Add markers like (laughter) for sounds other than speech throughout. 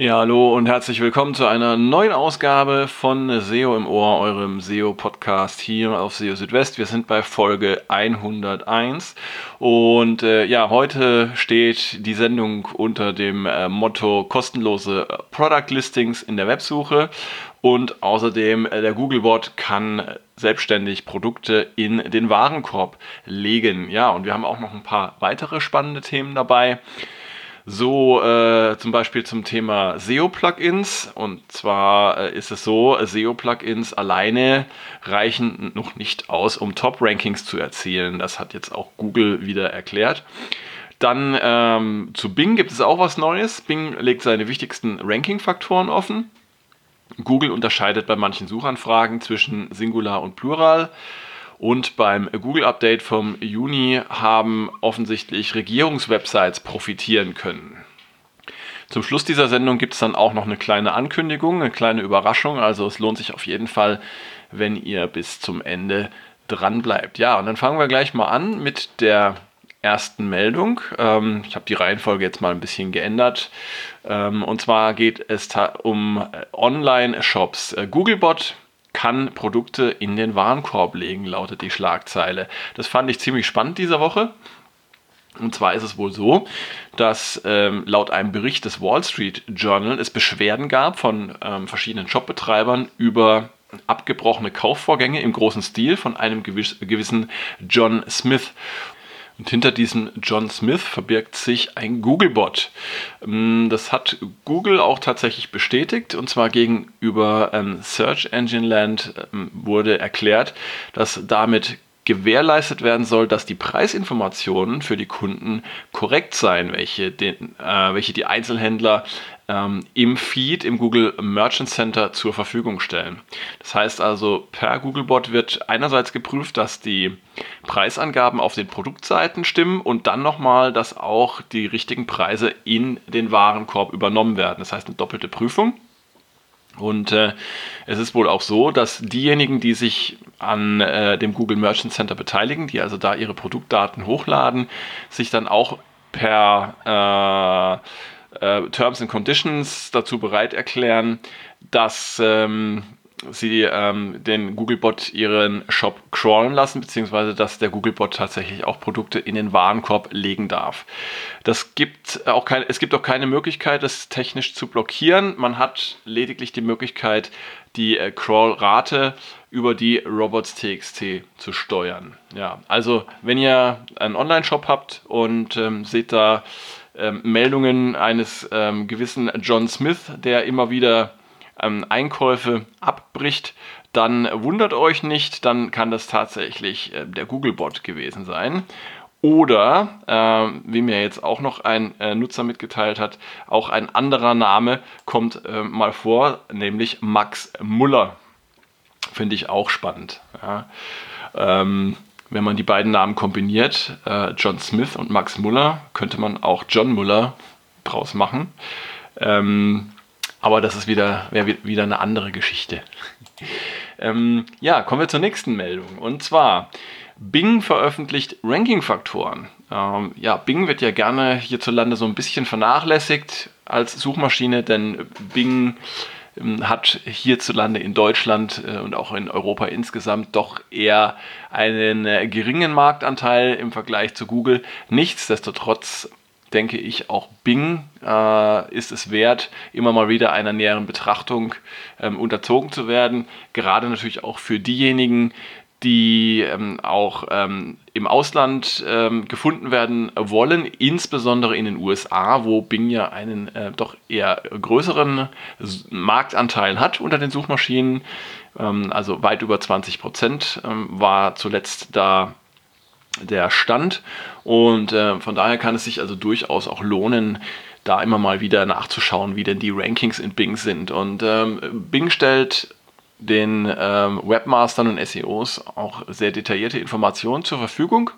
Ja, hallo und herzlich willkommen zu einer neuen Ausgabe von SEO im Ohr, eurem SEO-Podcast hier auf SEO Südwest. Wir sind bei Folge 101 und äh, ja, heute steht die Sendung unter dem äh, Motto kostenlose Product Listings in der Websuche und außerdem äh, der Googlebot kann selbstständig Produkte in den Warenkorb legen. Ja, und wir haben auch noch ein paar weitere spannende Themen dabei. So äh, zum Beispiel zum Thema SEO-Plugins. Und zwar äh, ist es so, SEO-Plugins alleine reichen noch nicht aus, um Top-Rankings zu erzielen. Das hat jetzt auch Google wieder erklärt. Dann ähm, zu Bing gibt es auch was Neues. Bing legt seine wichtigsten Ranking-Faktoren offen. Google unterscheidet bei manchen Suchanfragen zwischen Singular und Plural. Und beim Google-Update vom Juni haben offensichtlich Regierungswebsites profitieren können. Zum Schluss dieser Sendung gibt es dann auch noch eine kleine Ankündigung, eine kleine Überraschung. Also es lohnt sich auf jeden Fall, wenn ihr bis zum Ende dran bleibt. Ja, und dann fangen wir gleich mal an mit der ersten Meldung. Ähm, ich habe die Reihenfolge jetzt mal ein bisschen geändert. Ähm, und zwar geht es um äh, Online-Shops. Äh, Googlebot kann Produkte in den Warenkorb legen, lautet die Schlagzeile. Das fand ich ziemlich spannend diese Woche. Und zwar ist es wohl so, dass ähm, laut einem Bericht des Wall Street Journal es Beschwerden gab von ähm, verschiedenen Shopbetreibern über abgebrochene Kaufvorgänge im großen Stil von einem gewissen John Smith. Und hinter diesem John Smith verbirgt sich ein Googlebot. Ähm, das hat Google auch tatsächlich bestätigt und zwar gegenüber ähm, Search Engine Land ähm, wurde erklärt, dass damit gewährleistet werden soll, dass die Preisinformationen für die Kunden korrekt seien, welche, den, äh, welche die Einzelhändler ähm, im Feed im Google Merchant Center zur Verfügung stellen. Das heißt also, per Googlebot wird einerseits geprüft, dass die Preisangaben auf den Produktseiten stimmen und dann nochmal, dass auch die richtigen Preise in den Warenkorb übernommen werden. Das heißt eine doppelte Prüfung. Und äh, es ist wohl auch so, dass diejenigen, die sich an äh, dem Google Merchant Center beteiligen, die also da ihre Produktdaten hochladen, sich dann auch per äh, äh, Terms and Conditions dazu bereit erklären, dass ähm, sie ähm, den Googlebot ihren Shop crawlen lassen, beziehungsweise dass der Googlebot tatsächlich auch Produkte in den Warenkorb legen darf. Das gibt auch keine, es gibt auch keine Möglichkeit, das technisch zu blockieren. Man hat lediglich die Möglichkeit, die äh, Crawl-Rate über die Robots.txt zu steuern. Ja, also wenn ihr einen Online-Shop habt und ähm, seht da ähm, Meldungen eines ähm, gewissen John Smith, der immer wieder ähm, Einkäufe abbricht, dann wundert euch nicht, dann kann das tatsächlich äh, der Googlebot gewesen sein. Oder, äh, wie mir jetzt auch noch ein äh, Nutzer mitgeteilt hat, auch ein anderer Name kommt äh, mal vor, nämlich Max Muller. Finde ich auch spannend. Ja. Ähm, wenn man die beiden Namen kombiniert, äh, John Smith und Max Muller, könnte man auch John Muller draus machen. Ähm, aber das ist wieder, wäre wieder eine andere Geschichte. ähm, ja, kommen wir zur nächsten Meldung. Und zwar, Bing veröffentlicht Ranking-Faktoren. Ähm, ja, Bing wird ja gerne hierzulande so ein bisschen vernachlässigt als Suchmaschine, denn Bing ähm, hat hierzulande in Deutschland äh, und auch in Europa insgesamt doch eher einen äh, geringen Marktanteil im Vergleich zu Google. Nichtsdestotrotz denke ich, auch Bing äh, ist es wert, immer mal wieder einer näheren Betrachtung ähm, unterzogen zu werden. Gerade natürlich auch für diejenigen, die ähm, auch ähm, im Ausland ähm, gefunden werden wollen, insbesondere in den USA, wo Bing ja einen äh, doch eher größeren Marktanteil hat unter den Suchmaschinen. Ähm, also weit über 20 Prozent ähm, war zuletzt da der Stand. Und äh, von daher kann es sich also durchaus auch lohnen, da immer mal wieder nachzuschauen, wie denn die Rankings in Bing sind. Und ähm, Bing stellt den ähm, Webmastern und SEOs auch sehr detaillierte Informationen zur Verfügung.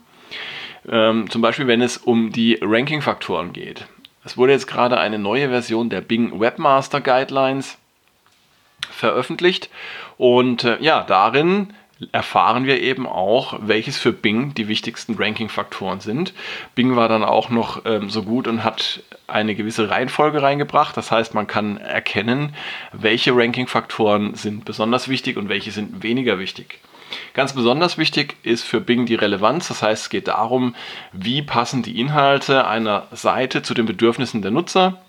Ähm, zum Beispiel, wenn es um die Ranking-Faktoren geht. Es wurde jetzt gerade eine neue Version der Bing Webmaster Guidelines veröffentlicht und äh, ja, darin erfahren wir eben auch, welches für Bing die wichtigsten Ranking-Faktoren sind. Bing war dann auch noch ähm, so gut und hat eine gewisse Reihenfolge reingebracht. Das heißt, man kann erkennen, welche Ranking-Faktoren sind besonders wichtig und welche sind weniger wichtig. Ganz besonders wichtig ist für Bing die Relevanz. Das heißt, es geht darum, wie passen die Inhalte einer Seite zu den Bedürfnissen der Nutzer.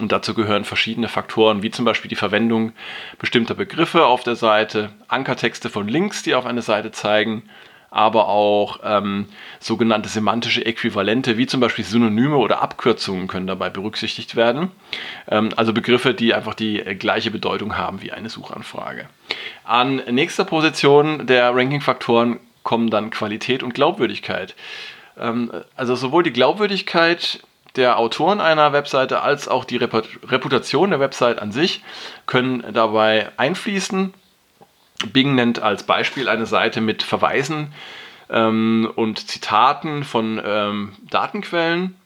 Und dazu gehören verschiedene Faktoren, wie zum Beispiel die Verwendung bestimmter Begriffe auf der Seite, Ankertexte von Links, die auf eine Seite zeigen, aber auch ähm, sogenannte semantische Äquivalente, wie zum Beispiel Synonyme oder Abkürzungen können dabei berücksichtigt werden. Ähm, also Begriffe, die einfach die äh, gleiche Bedeutung haben wie eine Suchanfrage. An nächster Position der Ranking-Faktoren kommen dann Qualität und Glaubwürdigkeit. Ähm, also sowohl die Glaubwürdigkeit der Autoren einer Webseite als auch die Reputation der Website an sich können dabei einfließen. Bing nennt als Beispiel eine Seite mit Verweisen ähm, und Zitaten von ähm, Datenquellen.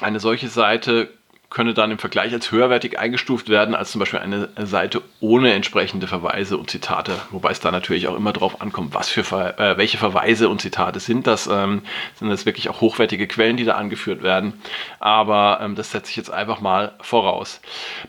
Eine solche Seite könne dann im Vergleich als höherwertig eingestuft werden als zum Beispiel eine Seite ohne entsprechende Verweise und Zitate. Wobei es da natürlich auch immer darauf ankommt, was für Ver äh, welche Verweise und Zitate sind das. Ähm, sind das wirklich auch hochwertige Quellen, die da angeführt werden? Aber ähm, das setze ich jetzt einfach mal voraus.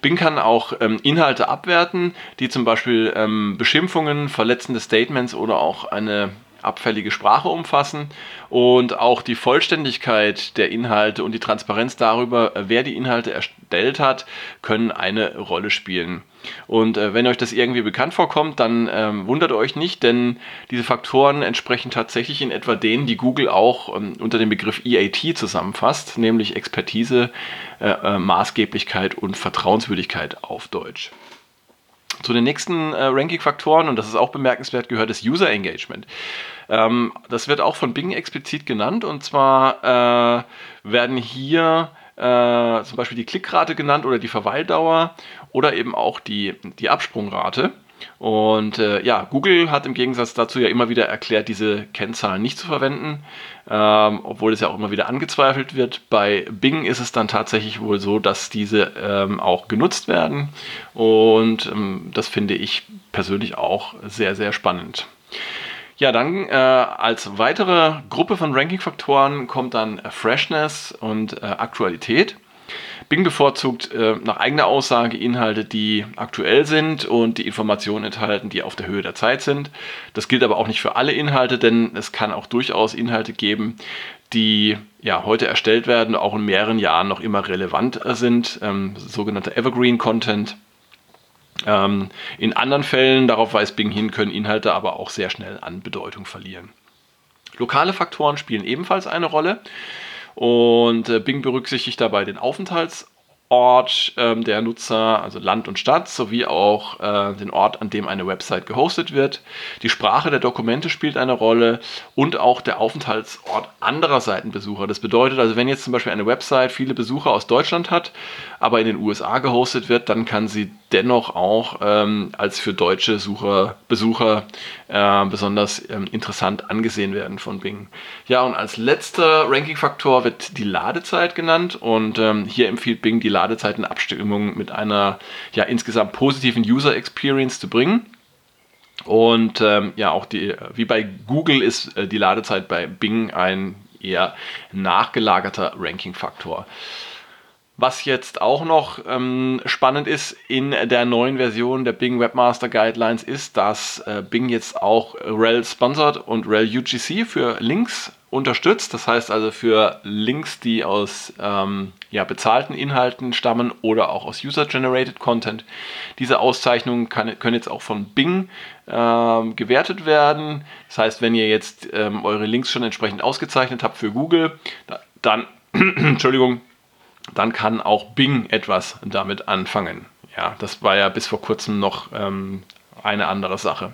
Bing kann auch ähm, Inhalte abwerten, die zum Beispiel ähm, Beschimpfungen, verletzende Statements oder auch eine abfällige Sprache umfassen und auch die Vollständigkeit der Inhalte und die Transparenz darüber, wer die Inhalte erstellt hat, können eine Rolle spielen. Und äh, wenn euch das irgendwie bekannt vorkommt, dann ähm, wundert euch nicht, denn diese Faktoren entsprechen tatsächlich in etwa denen, die Google auch ähm, unter dem Begriff EAT zusammenfasst, nämlich Expertise, äh, äh, Maßgeblichkeit und Vertrauenswürdigkeit auf Deutsch. Zu den nächsten äh, Ranking-Faktoren, und das ist auch bemerkenswert, gehört das User Engagement. Ähm, das wird auch von Bing explizit genannt, und zwar äh, werden hier äh, zum Beispiel die Klickrate genannt oder die Verweildauer oder eben auch die, die Absprungrate. Und äh, ja, Google hat im Gegensatz dazu ja immer wieder erklärt, diese Kennzahlen nicht zu verwenden, ähm, obwohl es ja auch immer wieder angezweifelt wird. Bei Bing ist es dann tatsächlich wohl so, dass diese ähm, auch genutzt werden. Und ähm, das finde ich persönlich auch sehr, sehr spannend. Ja, dann äh, als weitere Gruppe von Ranking-Faktoren kommt dann Freshness und äh, Aktualität. Bing bevorzugt äh, nach eigener Aussage Inhalte, die aktuell sind und die Informationen enthalten, die auf der Höhe der Zeit sind. Das gilt aber auch nicht für alle Inhalte, denn es kann auch durchaus Inhalte geben, die ja heute erstellt werden, auch in mehreren Jahren noch immer relevant sind, ähm, sogenannter Evergreen Content. Ähm, in anderen Fällen, darauf weist Bing hin, können Inhalte aber auch sehr schnell an Bedeutung verlieren. Lokale Faktoren spielen ebenfalls eine Rolle. Und äh, Bing berücksichtigt dabei den Aufenthaltsort ähm, der Nutzer, also Land und Stadt, sowie auch äh, den Ort, an dem eine Website gehostet wird. Die Sprache der Dokumente spielt eine Rolle und auch der Aufenthaltsort anderer Seitenbesucher. Das bedeutet also, wenn jetzt zum Beispiel eine Website viele Besucher aus Deutschland hat, aber in den USA gehostet wird, dann kann sie dennoch auch ähm, als für deutsche Sucher, Besucher äh, besonders ähm, interessant angesehen werden von Bing. Ja, und als letzter Ranking-Faktor wird die Ladezeit genannt und ähm, hier empfiehlt Bing, die Ladezeit in Abstimmung mit einer ja, insgesamt positiven User Experience zu bringen. Und ähm, ja, auch die, wie bei Google ist äh, die Ladezeit bei Bing ein eher nachgelagerter Ranking-Faktor. Was jetzt auch noch ähm, spannend ist in der neuen Version der Bing Webmaster Guidelines ist, dass äh, Bing jetzt auch rel Sponsored und rel UGC für Links unterstützt. Das heißt also für Links, die aus ähm, ja, bezahlten Inhalten stammen oder auch aus User-Generated Content. Diese Auszeichnungen kann, können jetzt auch von Bing ähm, gewertet werden. Das heißt, wenn ihr jetzt ähm, eure Links schon entsprechend ausgezeichnet habt für Google, dann, (clears throat) Entschuldigung, dann kann auch Bing etwas damit anfangen. Ja, das war ja bis vor kurzem noch ähm, eine andere Sache.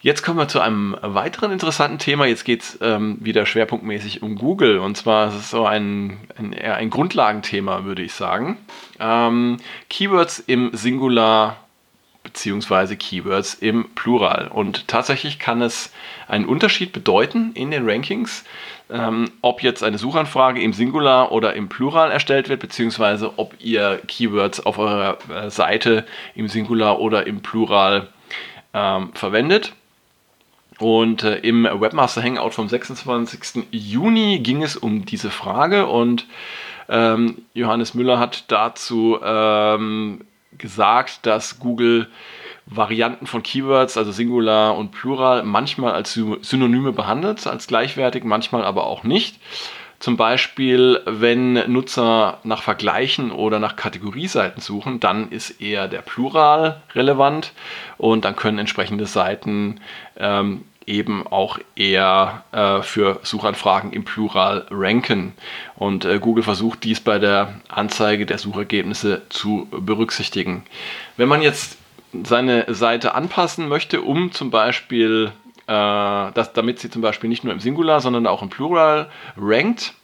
Jetzt kommen wir zu einem weiteren interessanten Thema. Jetzt geht es ähm, wieder schwerpunktmäßig um Google. Und zwar ist es so ein, ein, eher ein Grundlagenthema, würde ich sagen. Ähm, Keywords im Singular beziehungsweise Keywords im Plural. Und tatsächlich kann es einen Unterschied bedeuten in den Rankings, ähm, ob jetzt eine Suchanfrage im Singular oder im Plural erstellt wird, beziehungsweise ob ihr Keywords auf eurer äh, Seite im Singular oder im Plural ähm, verwendet. Und äh, im Webmaster Hangout vom 26. Juni ging es um diese Frage und ähm, Johannes Müller hat dazu ähm, gesagt, dass Google Varianten von Keywords, also Singular und Plural, manchmal als Synonyme behandelt, als gleichwertig, manchmal aber auch nicht. Zum Beispiel, wenn Nutzer nach Vergleichen oder nach Kategorieseiten suchen, dann ist eher der Plural relevant und dann können entsprechende Seiten ähm, eben auch eher äh, für Suchanfragen im Plural ranken. Und äh, Google versucht dies bei der Anzeige der Suchergebnisse zu berücksichtigen. Wenn man jetzt seine Seite anpassen möchte, um zum Beispiel, äh, dass, damit sie zum Beispiel nicht nur im Singular, sondern auch im Plural rankt,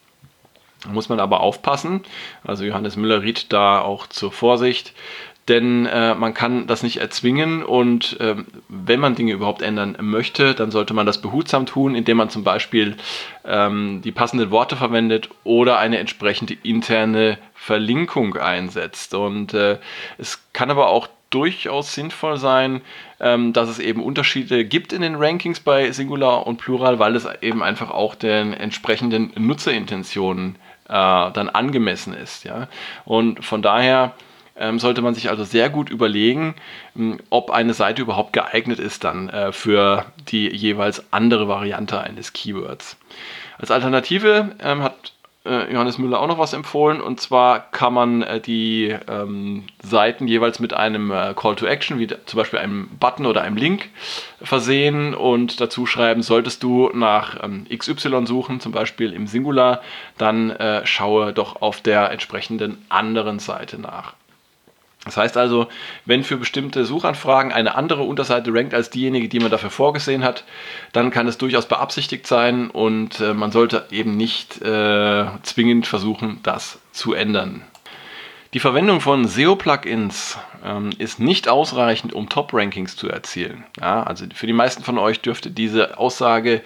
muss man aber aufpassen. Also Johannes Müller riet da auch zur Vorsicht, denn äh, man kann das nicht erzwingen und äh, wenn man Dinge überhaupt ändern möchte, dann sollte man das behutsam tun, indem man zum Beispiel ähm, die passenden Worte verwendet oder eine entsprechende interne Verlinkung einsetzt. Und äh, es kann aber auch durchaus sinnvoll sein, ähm, dass es eben Unterschiede gibt in den Rankings bei Singular und Plural, weil es eben einfach auch den entsprechenden Nutzerintentionen äh, dann angemessen ist. Ja? Und von daher sollte man sich also sehr gut überlegen, mh, ob eine Seite überhaupt geeignet ist dann äh, für die jeweils andere Variante eines Keywords. Als Alternative ähm, hat äh, Johannes Müller auch noch was empfohlen. Und zwar kann man äh, die ähm, Seiten jeweils mit einem Call to Action, wie zum Beispiel einem Button oder einem Link, versehen und dazu schreiben, solltest du nach ähm, XY suchen, zum Beispiel im Singular, dann schaue doch auf der entsprechenden anderen Seite nach. Das heißt also, wenn für bestimmte Suchanfragen eine andere Unterseite rankt als diejenige, die man dafür vorgesehen hat, dann kann es durchaus beabsichtigt sein und äh, man sollte eben nicht äh, zwingend versuchen, das zu ändern. Die Verwendung von SEO-Plugins ähm, ist nicht ausreichend, um Top-Rankings zu erzielen. Ja, also für die meisten von euch dürfte diese Aussage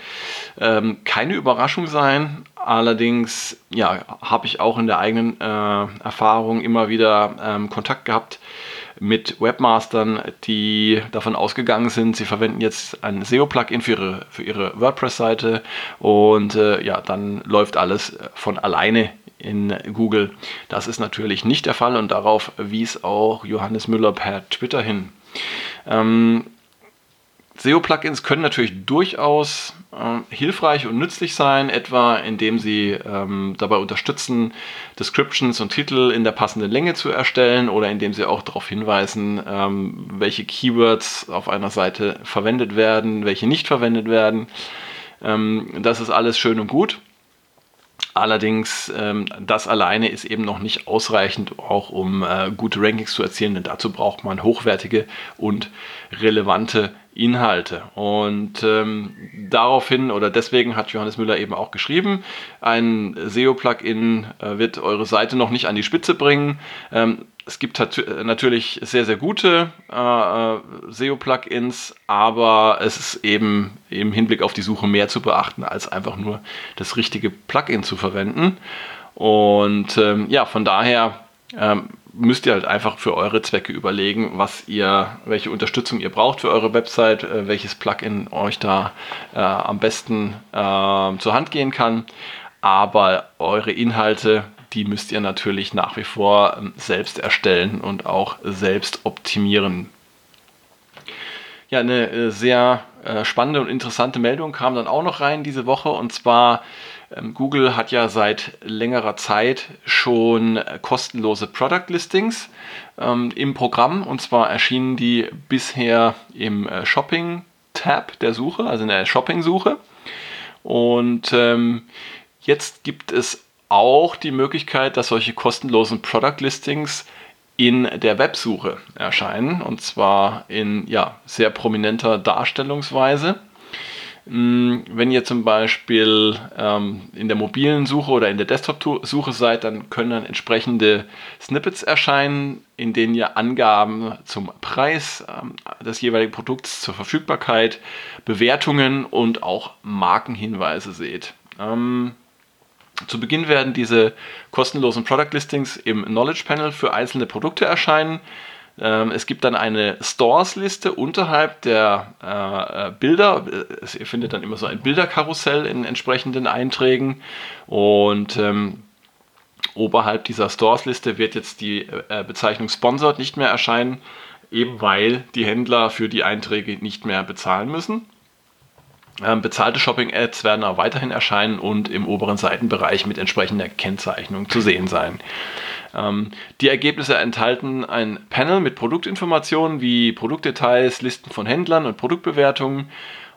ähm, keine Überraschung sein. Allerdings ja, habe ich auch in der eigenen äh, Erfahrung immer wieder ähm, Kontakt gehabt mit Webmastern, die davon ausgegangen sind, sie verwenden jetzt ein SEO-Plugin für ihre, für ihre WordPress-Seite und äh, ja, dann läuft alles von alleine in Google. Das ist natürlich nicht der Fall und darauf wies auch Johannes Müller per Twitter hin. Ähm, SEO-Plugins können natürlich durchaus äh, hilfreich und nützlich sein, etwa indem sie ähm, dabei unterstützen, Descriptions und Titel in der passenden Länge zu erstellen oder indem sie auch darauf hinweisen, ähm, welche Keywords auf einer Seite verwendet werden, welche nicht verwendet werden. Ähm, das ist alles schön und gut. Allerdings, ähm, das alleine ist eben noch nicht ausreichend, auch um äh, gute Rankings zu erzielen, denn dazu braucht man hochwertige und relevante Inhalte. Und ähm, daraufhin oder deswegen hat Johannes Müller eben auch geschrieben, ein SEO-Plugin äh, wird eure Seite noch nicht an die Spitze bringen. Ähm, es gibt natürlich sehr, sehr gute äh, äh SEO-Plugins, aber es ist eben im Hinblick auf die Suche mehr zu beachten, als einfach nur das richtige Plugin zu verwenden. Und ähm, ja, von daher ähm, müsst ihr halt einfach für eure Zwecke überlegen, was ihr, welche Unterstützung ihr braucht für eure Website, äh, welches Plugin euch da äh, am besten äh, zur Hand gehen kann. Aber eure Inhalte die müsst ihr natürlich nach wie vor ähm, selbst erstellen und auch selbst optimieren. Ja, eine äh, sehr äh, spannende und interessante Meldung kam dann auch noch rein diese Woche. Und zwar ähm, Google hat ja seit längerer Zeit schon äh, kostenlose Product Listings ähm, im Programm. Und zwar erschienen die bisher im Shopping Tab der Suche, also in der Shopping Suche. Und jetzt gibt es auch die Möglichkeit, dass solche kostenlosen Product Listings in der Websuche erscheinen und zwar in ja, sehr prominenter Darstellungsweise. Hm, wenn ihr zum Beispiel ähm, in der mobilen Suche oder in der Desktop-Suche seid, dann können dann entsprechende Snippets erscheinen, in denen ihr Angaben zum Preis ähm, des jeweiligen Produkts, zur Verfügbarkeit, Bewertungen und auch Markenhinweise seht. Ähm, zu Beginn werden diese kostenlosen Product Listings im Knowledge Panel für einzelne Produkte erscheinen. Ähm, es gibt dann eine Stores-Liste unterhalb der äh, Bilder. Ihr findet dann immer so ein Bilderkarussell in entsprechenden Einträgen. Und ähm, oberhalb dieser Stores-Liste wird jetzt die äh, Bezeichnung Sponsored nicht mehr erscheinen, eben weil die Händler für die Einträge nicht mehr bezahlen müssen. Ähm, bezahlte Shopping-Ads werden auch weiterhin erscheinen und im oberen Seitenbereich mit entsprechender Kennzeichnung zu sehen sein. Ähm, die Ergebnisse enthalten ein Panel mit Produktinformationen wie Produktdetails, Listen von Händlern und Produktbewertungen.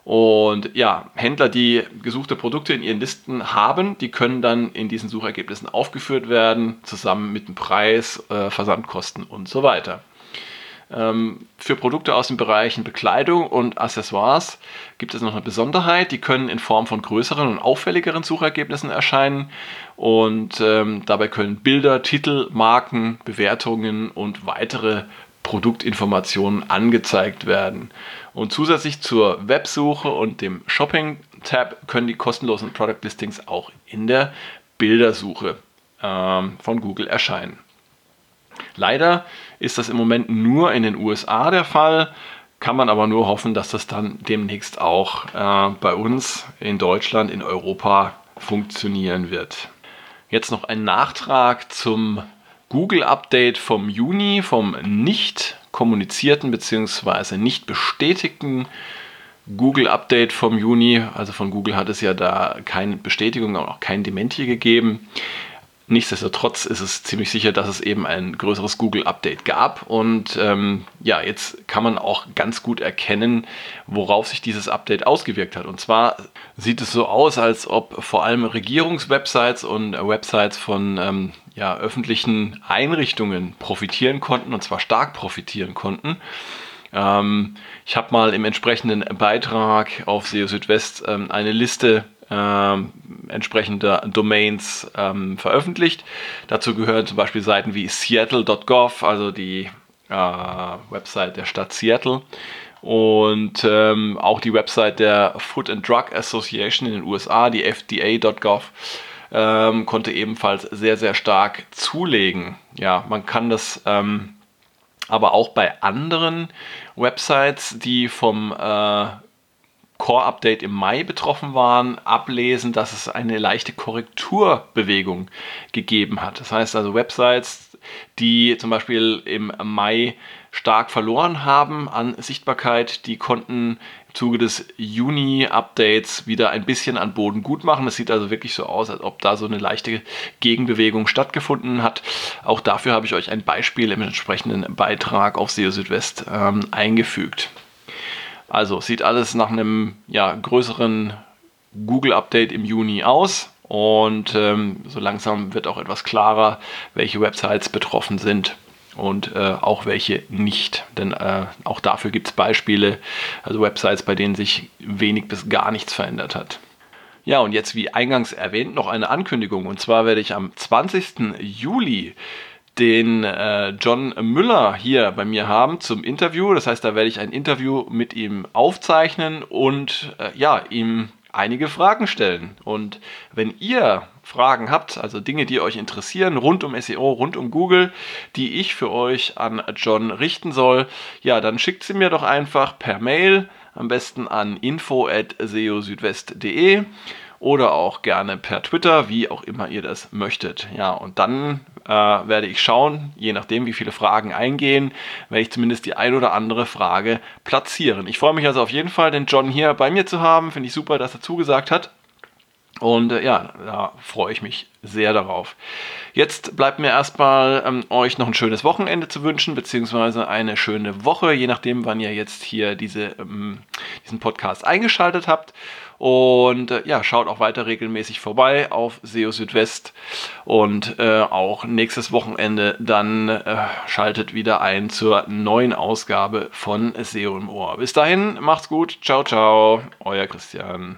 Und ja, Händler, die gesuchte Produkte in ihren Listen haben, die können dann in diesen Suchergebnissen aufgeführt werden, zusammen mit dem Preis, äh, Versandkosten und so weiter. Ähm, für Produkte aus den Bereichen Bekleidung und Accessoires gibt es noch eine Besonderheit. Die können in Form von größeren und auffälligeren Suchergebnissen erscheinen. Und ähm, dabei können Bilder, Titel, Marken, Bewertungen und weitere Produktinformationen angezeigt werden. Und zusätzlich zur Websuche und dem Shopping-Tab können die kostenlosen Product Listings auch in der Bildersuche ähm, von Google erscheinen. Leider ist das im Moment nur in den USA der Fall, kann man aber nur hoffen, dass das dann demnächst auch äh, bei uns in Deutschland, in Europa funktionieren wird. Jetzt noch ein Nachtrag zum Google-Update vom Juni, vom nicht kommunizierten bzw. nicht bestätigten Google-Update vom Juni. Also von Google hat es ja da keine Bestätigung und auch kein Dementi gegeben. Nichtsdestotrotz ist es ziemlich sicher, dass es eben ein größeres Google-Update gab. Und ähm, ja, jetzt kann man auch ganz gut erkennen, worauf sich dieses Update ausgewirkt hat. Und zwar sieht es so aus, als ob vor allem Regierungswebsites und Websites von ähm, ja, öffentlichen Einrichtungen profitieren konnten, und zwar stark profitieren konnten. Ähm, ich habe mal im entsprechenden Beitrag auf SEO Südwest ähm, eine Liste äh, entsprechender Domains ähm, veröffentlicht. Dazu gehören zum Beispiel Seiten wie seattle.gov, also die äh, Website der Stadt Seattle. Und ähm, auch die Website der Food and Drug Association in den USA, die FDA.gov, ähm, konnte ebenfalls sehr, sehr stark zulegen. Ja, man kann das ähm, aber auch bei anderen Websites, die vom äh, Core-Update im Mai betroffen waren, ablesen, dass es eine leichte Korrekturbewegung gegeben hat. Das heißt also Websites, die zum Beispiel im Mai stark verloren haben an Sichtbarkeit, die konnten im Zuge des Juni-Updates wieder ein bisschen an Boden gut machen. Es sieht also wirklich so aus, als ob da so eine leichte Gegenbewegung stattgefunden hat. Auch dafür habe ich euch ein Beispiel im entsprechenden Beitrag auf SEO Südwest ähm, eingefügt. Also sieht alles nach einem ja, größeren Google-Update im Juni aus. Und ähm, so langsam wird auch etwas klarer, welche Websites betroffen sind und äh, auch welche nicht. Denn äh, auch dafür gibt es Beispiele, also Websites, bei denen sich wenig bis gar nichts verändert hat. Ja, und jetzt wie eingangs erwähnt noch eine Ankündigung. Und zwar werde ich am 20. Juli den äh, John Müller hier bei mir haben zum Interview. Das heißt, da werde ich ein Interview mit ihm aufzeichnen und äh, ja, ihm einige Fragen stellen. Und wenn ihr Fragen habt, also Dinge, die euch interessieren, rund um SEO, rund um Google, die ich für euch an John richten soll, ja, dann schickt sie mir doch einfach per Mail, am besten an info.seosüdwest.de oder auch gerne per Twitter, wie auch immer ihr das möchtet. Ja, und dann äh, werde ich schauen, je nachdem, wie viele Fragen eingehen, werde ich zumindest die ein oder andere Frage platzieren. Ich freue mich also auf jeden Fall, den John hier bei mir zu haben. Finde ich super, dass er zugesagt hat. Und äh, ja, da freue ich mich sehr darauf. Jetzt bleibt mir erstmal ähm, euch noch ein schönes Wochenende zu wünschen, beziehungsweise eine schöne Woche, je nachdem, wann ihr jetzt hier diese, ähm, diesen Podcast eingeschaltet habt. Und äh, ja, schaut auch weiter regelmäßig vorbei auf SEO Südwest. Und äh, auch nächstes Wochenende dann äh, schaltet wieder ein zur neuen Ausgabe von SEO im Ohr. Bis dahin, macht's gut. Ciao, ciao. Euer Christian.